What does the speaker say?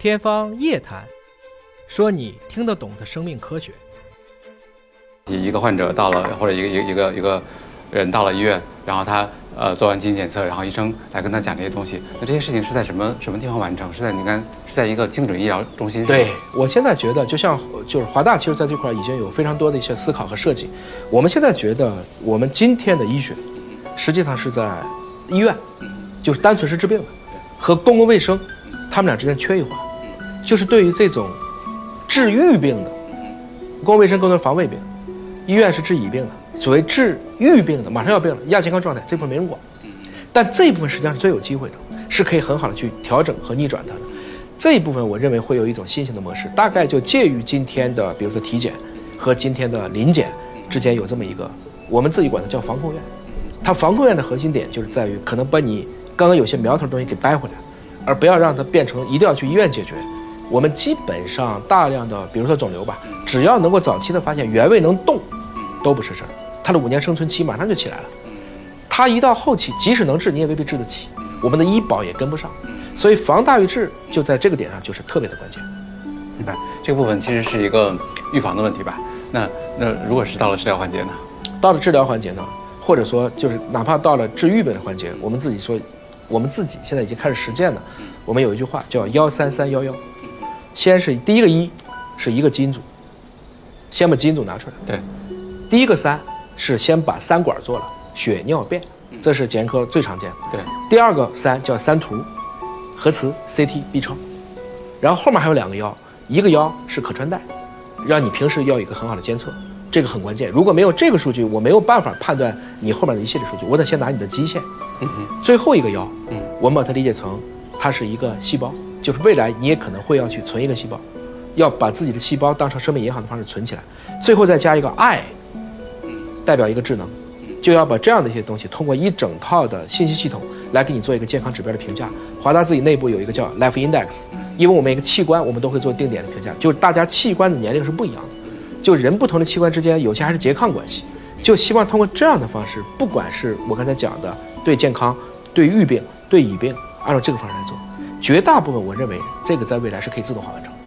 天方夜谭，说你听得懂的生命科学。一个患者到了，或者一个一个一个一个人到了医院，然后他呃做完基因检测，然后医生来跟他讲这些东西。那这些事情是在什么什么地方完成？是在你看是在一个精准医疗中心？对我现在觉得，就像就是华大，其实在这块已经有非常多的一些思考和设计。我们现在觉得，我们今天的医学，实际上是在医院，就是单纯是治病的，和公共卫生，他们俩之间缺一环，就是对于这种治愈病的，公共卫生更多是防卫病，医院是治已病的。所谓治愈病的，马上要病了，亚健康状态，这部分没人管。但这一部分实际上是最有机会的，是可以很好的去调整和逆转它的。这一部分我认为会有一种新型的模式，大概就介于今天的，比如说体检和今天的临检之间有这么一个，我们自己管它叫防控院。它防控院的核心点就是在于可能把你刚刚有些苗头的东西给掰回来，而不要让它变成一定要去医院解决。我们基本上大量的，比如说肿瘤吧，只要能够早期的发现原位能动，都不是事儿。它的五年生存期马上就起来了。它一到后期，即使能治，你也未必治得起，我们的医保也跟不上。所以防大于治，就在这个点上就是特别的关键。明白，这个部分其实是一个预防的问题吧？那那如果是到了治疗环节呢？到了治疗环节呢，或者说就是哪怕到了治愈本的环节，我们自己说，我们自己现在已经开始实践了。我们有一句话叫幺三三幺幺，先是第一个一，是一个基因组，先把基因组拿出来。对，第一个三是先把三管做了，血尿便，这是检验科最常见的。对，第二个三叫三图，核磁、CT、B 超，然后后面还有两个幺，一个幺是可穿戴，让你平时要有一个很好的监测，这个很关键。如果没有这个数据，我没有办法判断你后面的一系列数据，我得先拿你的基线。嗯哼，最后一个幺，嗯，我们把它理解成它是一个细胞，就是未来你也可能会要去存一个细胞，要把自己的细胞当成生命银行的方式存起来，最后再加一个爱，代表一个智能，就要把这样的一些东西通过一整套的信息系统来给你做一个健康指标的评价。华大自己内部有一个叫 Life Index，因为我们每个器官我们都会做定点的评价，就是大家器官的年龄是不一样的，就人不同的器官之间有些还是拮抗关系，就希望通过这样的方式，不管是我刚才讲的对健康、对预病、对已病，按照这个方式来做，绝大部分我认为这个在未来是可以自动化完成。